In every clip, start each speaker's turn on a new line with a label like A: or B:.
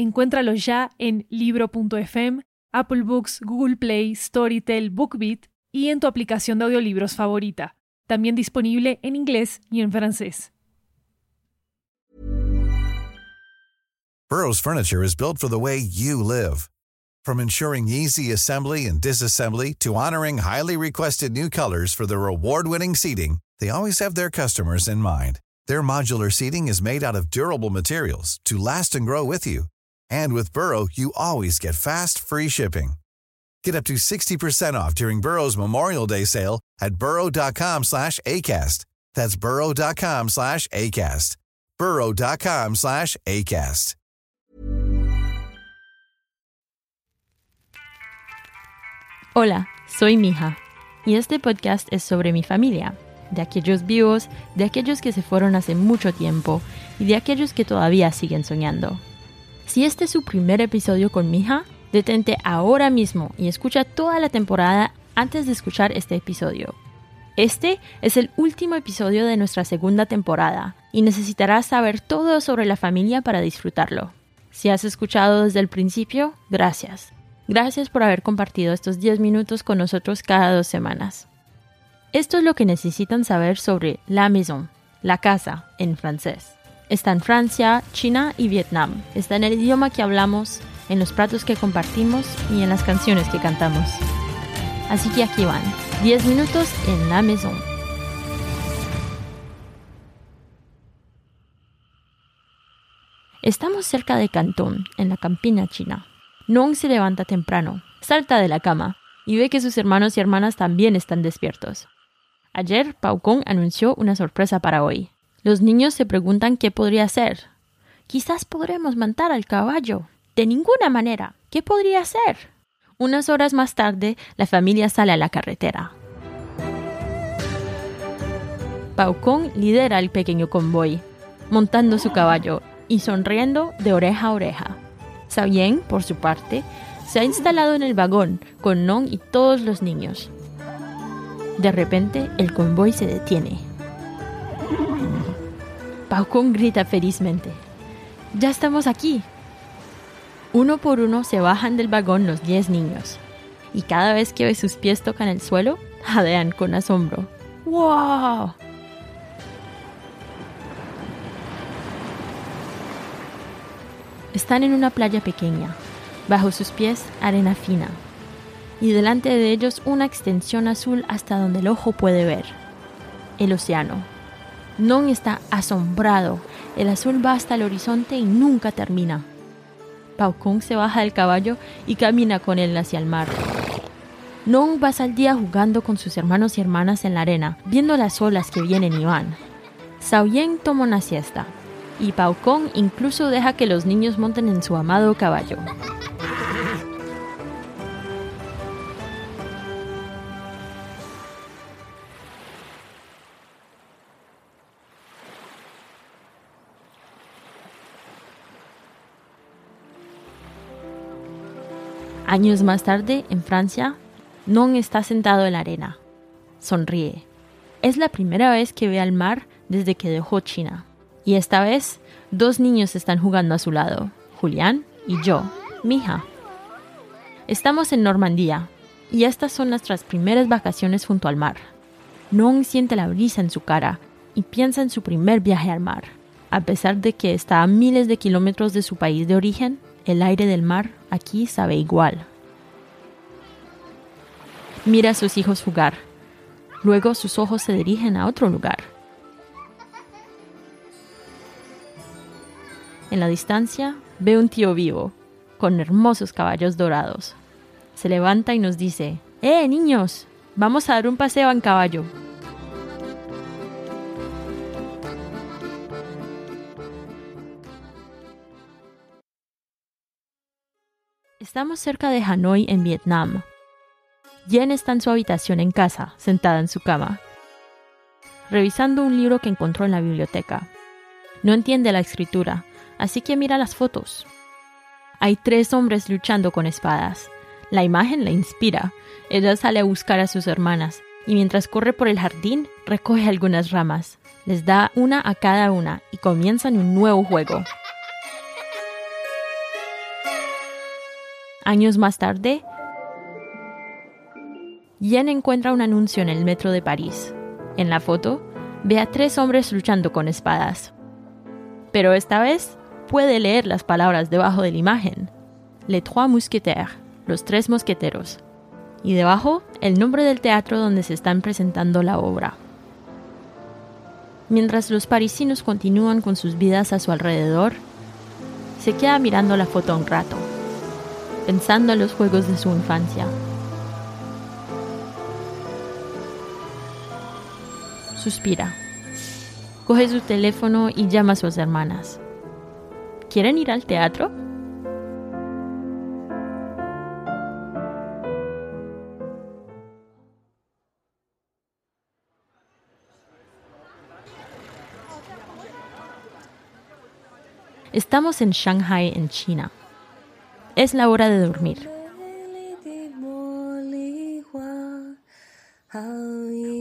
A: Encuéntralo ya en libro.fm, Apple Books, Google Play, Storytel, BookBeat y en tu aplicación de audiolibros favorita. También disponible en inglés y en francés.
B: Burroughs Furniture is built for the way you live. From ensuring easy assembly and disassembly to honoring highly requested new colors for their award-winning seating, they always have their customers in mind. Their modular seating is made out of durable materials to last and grow with you. And with Burrow, you always get fast, free shipping. Get up to 60% off during Burrow's Memorial Day sale at burrow.com slash ACAST. That's burrow.com slash ACAST. burrow.com slash ACAST.
C: Hola, soy Mija, y este podcast es sobre mi familia, de aquellos vivos, de aquellos que se fueron hace mucho tiempo y de aquellos que todavía siguen soñando. Si este es su primer episodio con mi hija, detente ahora mismo y escucha toda la temporada antes de escuchar este episodio. Este es el último episodio de nuestra segunda temporada y necesitarás saber todo sobre la familia para disfrutarlo. Si has escuchado desde el principio, gracias. Gracias por haber compartido estos 10 minutos con nosotros cada dos semanas. Esto es lo que necesitan saber sobre la maison, la casa en francés. Está en Francia, China y Vietnam. Está en el idioma que hablamos, en los platos que compartimos y en las canciones que cantamos. Así que aquí van, 10 minutos en la maison. Estamos cerca de Cantón, en la campiña china. Nong se levanta temprano, salta de la cama y ve que sus hermanos y hermanas también están despiertos. Ayer, Pau Kong anunció una sorpresa para hoy. Los niños se preguntan qué podría ser. Quizás podremos montar al caballo. De ninguna manera. ¿Qué podría ser? Unas horas más tarde, la familia sale a la carretera. Paucón lidera el pequeño convoy, montando su caballo y sonriendo de oreja a oreja. Sabien, por su parte, se ha instalado en el vagón con Non y todos los niños. De repente, el convoy se detiene. Paucón grita felizmente. ¡Ya estamos aquí! Uno por uno se bajan del vagón los diez niños, y cada vez que sus pies tocan el suelo, jadean con asombro. ¡Wow! Están en una playa pequeña, bajo sus pies arena fina, y delante de ellos una extensión azul hasta donde el ojo puede ver, el océano. Non está asombrado. El azul va hasta el horizonte y nunca termina. Pau Kong se baja del caballo y camina con él hacia el mar. Non pasa el día jugando con sus hermanos y hermanas en la arena, viendo las olas que vienen y van. Sao Yen toma una siesta, y Pau Kong incluso deja que los niños monten en su amado caballo. Años más tarde, en Francia, Non está sentado en la arena. Sonríe. Es la primera vez que ve al mar desde que dejó China. Y esta vez, dos niños están jugando a su lado, Julián y yo, mi hija. Estamos en Normandía y estas son nuestras primeras vacaciones junto al mar. Non siente la brisa en su cara y piensa en su primer viaje al mar. A pesar de que está a miles de kilómetros de su país de origen, el aire del mar aquí sabe igual. Mira a sus hijos jugar. Luego sus ojos se dirigen a otro lugar. En la distancia ve un tío vivo, con hermosos caballos dorados. Se levanta y nos dice, ¡Eh, niños! Vamos a dar un paseo en caballo. Estamos cerca de Hanoi, en Vietnam. Yen está en su habitación en casa, sentada en su cama, revisando un libro que encontró en la biblioteca. No entiende la escritura, así que mira las fotos. Hay tres hombres luchando con espadas. La imagen la inspira. Ella sale a buscar a sus hermanas y mientras corre por el jardín recoge algunas ramas. Les da una a cada una y comienzan un nuevo juego. Años más tarde, Yen encuentra un anuncio en el metro de París. En la foto, ve a tres hombres luchando con espadas. Pero esta vez puede leer las palabras debajo de la imagen. Les Trois Mousquetaires, los tres mosqueteros. Y debajo, el nombre del teatro donde se están presentando la obra. Mientras los parisinos continúan con sus vidas a su alrededor, se queda mirando la foto un rato pensando en los juegos de su infancia. Suspira. Coge su teléfono y llama a sus hermanas. ¿Quieren ir al teatro? Estamos en Shanghai, en China. Es la hora de dormir.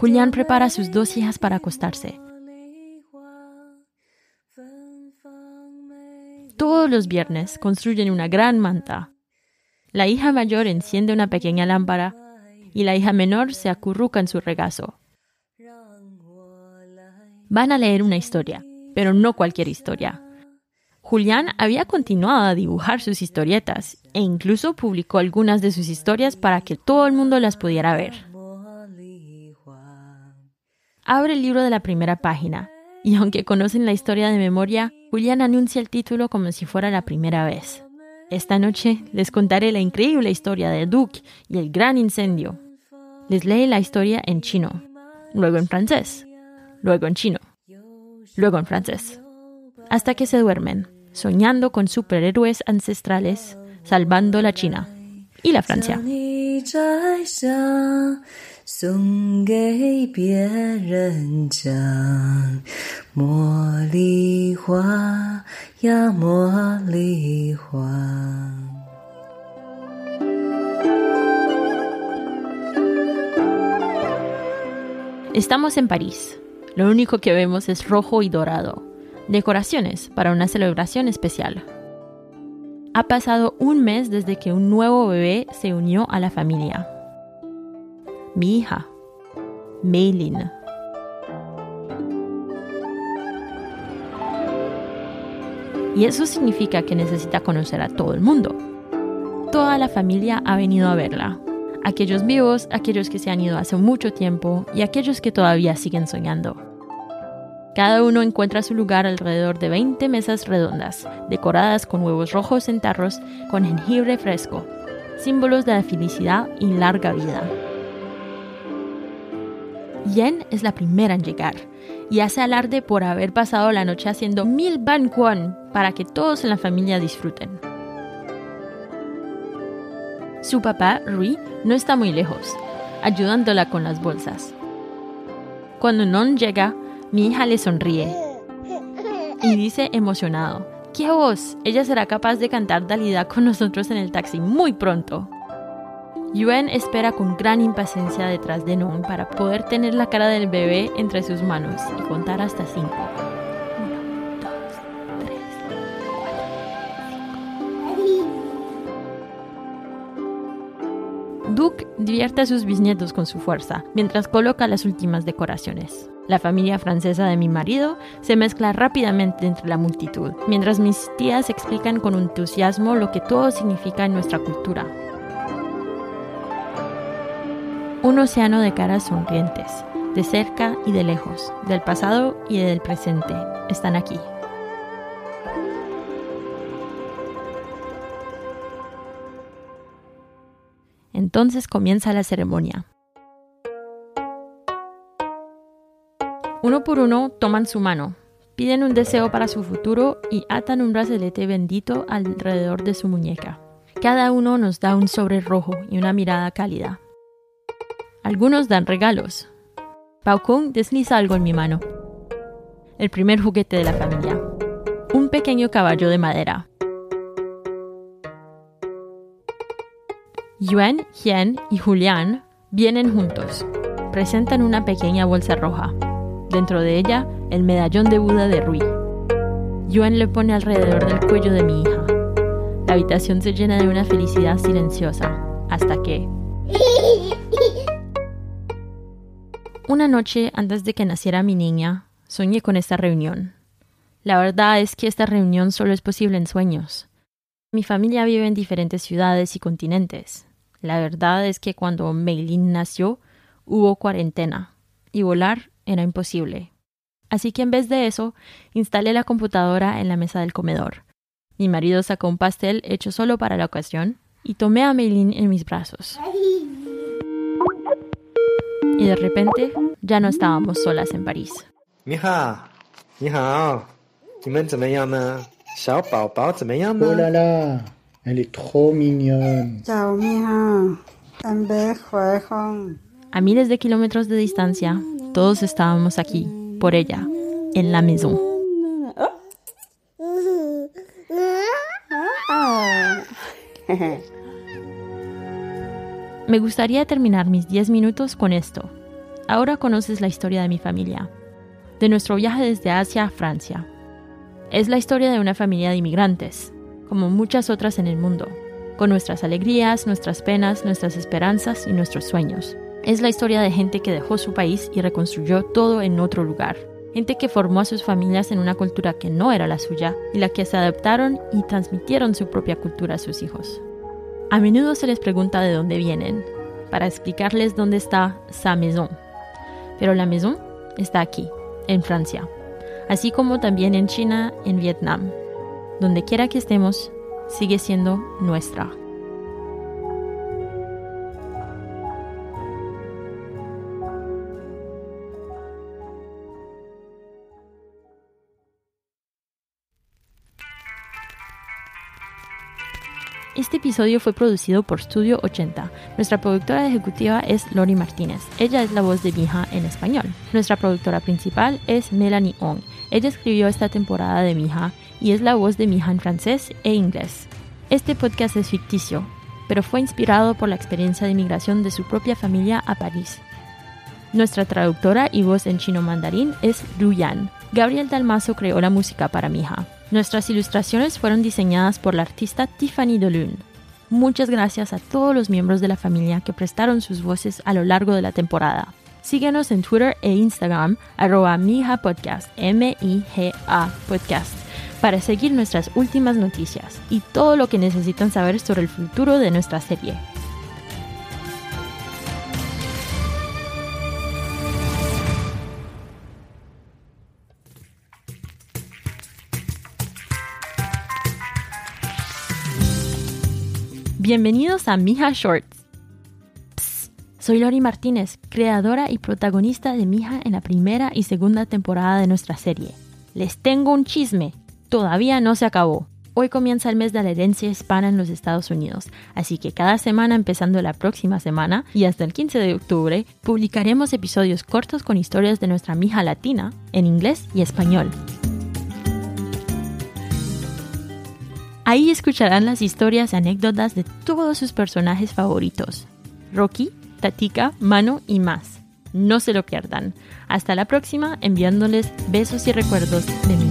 C: Julián prepara a sus dos hijas para acostarse. Todos los viernes construyen una gran manta. La hija mayor enciende una pequeña lámpara y la hija menor se acurruca en su regazo. Van a leer una historia, pero no cualquier historia. Julián había continuado a dibujar sus historietas e incluso publicó algunas de sus historias para que todo el mundo las pudiera ver. Abre el libro de la primera página y aunque conocen la historia de memoria, Julián anuncia el título como si fuera la primera vez. Esta noche les contaré la increíble historia de Duke y el gran incendio. Les lee la historia en chino, luego en francés, luego en chino, luego en francés, hasta que se duermen soñando con superhéroes ancestrales, salvando la China y la Francia. Estamos en París. Lo único que vemos es rojo y dorado decoraciones para una celebración especial. Ha pasado un mes desde que un nuevo bebé se unió a la familia. Mi hija, Meilin. Y eso significa que necesita conocer a todo el mundo. Toda la familia ha venido a verla. Aquellos vivos, aquellos que se han ido hace mucho tiempo y aquellos que todavía siguen soñando. Cada uno encuentra su lugar alrededor de 20 mesas redondas, decoradas con huevos rojos en tarros con jengibre fresco, símbolos de la felicidad y larga vida. Yen es la primera en llegar y hace alarde por haber pasado la noche haciendo mil ban para que todos en la familia disfruten. Su papá, Rui, no está muy lejos, ayudándola con las bolsas. Cuando Non llega, mi hija le sonríe y dice emocionado, ¡qué voz! Ella será capaz de cantar Dalida con nosotros en el taxi muy pronto. Yuen espera con gran impaciencia detrás de Non para poder tener la cara del bebé entre sus manos y contar hasta cinco. Duke divierte a sus bisnietos con su fuerza, mientras coloca las últimas decoraciones. La familia francesa de mi marido se mezcla rápidamente entre la multitud, mientras mis tías explican con entusiasmo lo que todo significa en nuestra cultura. Un océano de caras sonrientes, de cerca y de lejos, del pasado y del presente, están aquí. Entonces comienza la ceremonia. Uno por uno toman su mano, piden un deseo para su futuro y atan un brazalete bendito alrededor de su muñeca. Cada uno nos da un sobre rojo y una mirada cálida. Algunos dan regalos. Pau Kung desliza algo en mi mano. El primer juguete de la familia. Un pequeño caballo de madera. Yuan, Hien y Julián vienen juntos. Presentan una pequeña bolsa roja. Dentro de ella, el medallón de Buda de Rui. Yuan le pone alrededor del cuello de mi hija. La habitación se llena de una felicidad silenciosa, hasta que... Una noche antes de que naciera mi niña, soñé con esta reunión. La verdad es que esta reunión solo es posible en sueños. Mi familia vive en diferentes ciudades y continentes. La verdad es que cuando Meilin nació, hubo cuarentena y volar era imposible. Así que en vez de eso, instalé la computadora en la mesa del comedor. Mi marido sacó un pastel hecho solo para la ocasión y tomé a Meilin en mis brazos. Y de repente ya no estábamos solas en París.
D: Mija, hija,
E: là là, elle est trop mignonne.
C: A miles de kilómetros de distancia, todos estábamos aquí, por ella, en la maison. Me gustaría terminar mis 10 minutos con esto. Ahora conoces la historia de mi familia, de nuestro viaje desde Asia a Francia. Es la historia de una familia de inmigrantes, como muchas otras en el mundo, con nuestras alegrías, nuestras penas, nuestras esperanzas y nuestros sueños. Es la historia de gente que dejó su país y reconstruyó todo en otro lugar. Gente que formó a sus familias en una cultura que no era la suya y la que se adaptaron y transmitieron su propia cultura a sus hijos. A menudo se les pregunta de dónde vienen, para explicarles dónde está sa maison. Pero la maison está aquí, en Francia, así como también en China, en Vietnam. Donde quiera que estemos, sigue siendo nuestra. Este episodio fue producido por Studio 80. Nuestra productora ejecutiva es Lori Martínez. Ella es la voz de Mija en español. Nuestra productora principal es Melanie Ong. Ella escribió esta temporada de Mija y es la voz de Mija en francés e inglés. Este podcast es ficticio, pero fue inspirado por la experiencia de inmigración de su propia familia a París. Nuestra traductora y voz en chino mandarín es Lu Yan. Gabriel Dalmazo creó la música para Mija. Nuestras ilustraciones fueron diseñadas por la artista Tiffany Dolun. Muchas gracias a todos los miembros de la familia que prestaron sus voces a lo largo de la temporada. Síguenos en Twitter e Instagram, arroba Podcast, M-I-G-A Podcast, para seguir nuestras últimas noticias y todo lo que necesitan saber sobre el futuro de nuestra serie. Bienvenidos a Mija Shorts. Soy Lori Martínez, creadora y protagonista de Mija en la primera y segunda temporada de nuestra serie. Les tengo un chisme, todavía no se acabó. Hoy comienza el mes de la herencia hispana en los Estados Unidos, así que cada semana empezando la próxima semana y hasta el 15 de octubre publicaremos episodios cortos con historias de nuestra mija latina en inglés y español. Ahí escucharán las historias y anécdotas de todos sus personajes favoritos. Rocky, Tatika, Mano y más. No se lo pierdan. Hasta la próxima enviándoles besos y recuerdos de mi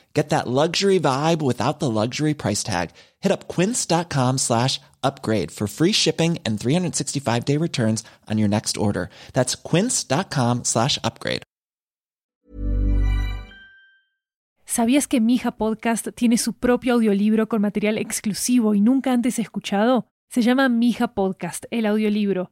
F: Get that luxury vibe without the luxury price tag. Hit up quince.com slash upgrade for free shipping and 365 day returns on your next order. That's quince.com slash upgrade.
A: ¿Sabías que Mija Podcast tiene su propio audiolibro con material exclusivo y nunca antes escuchado? Se llama Mija Podcast, el audiolibro.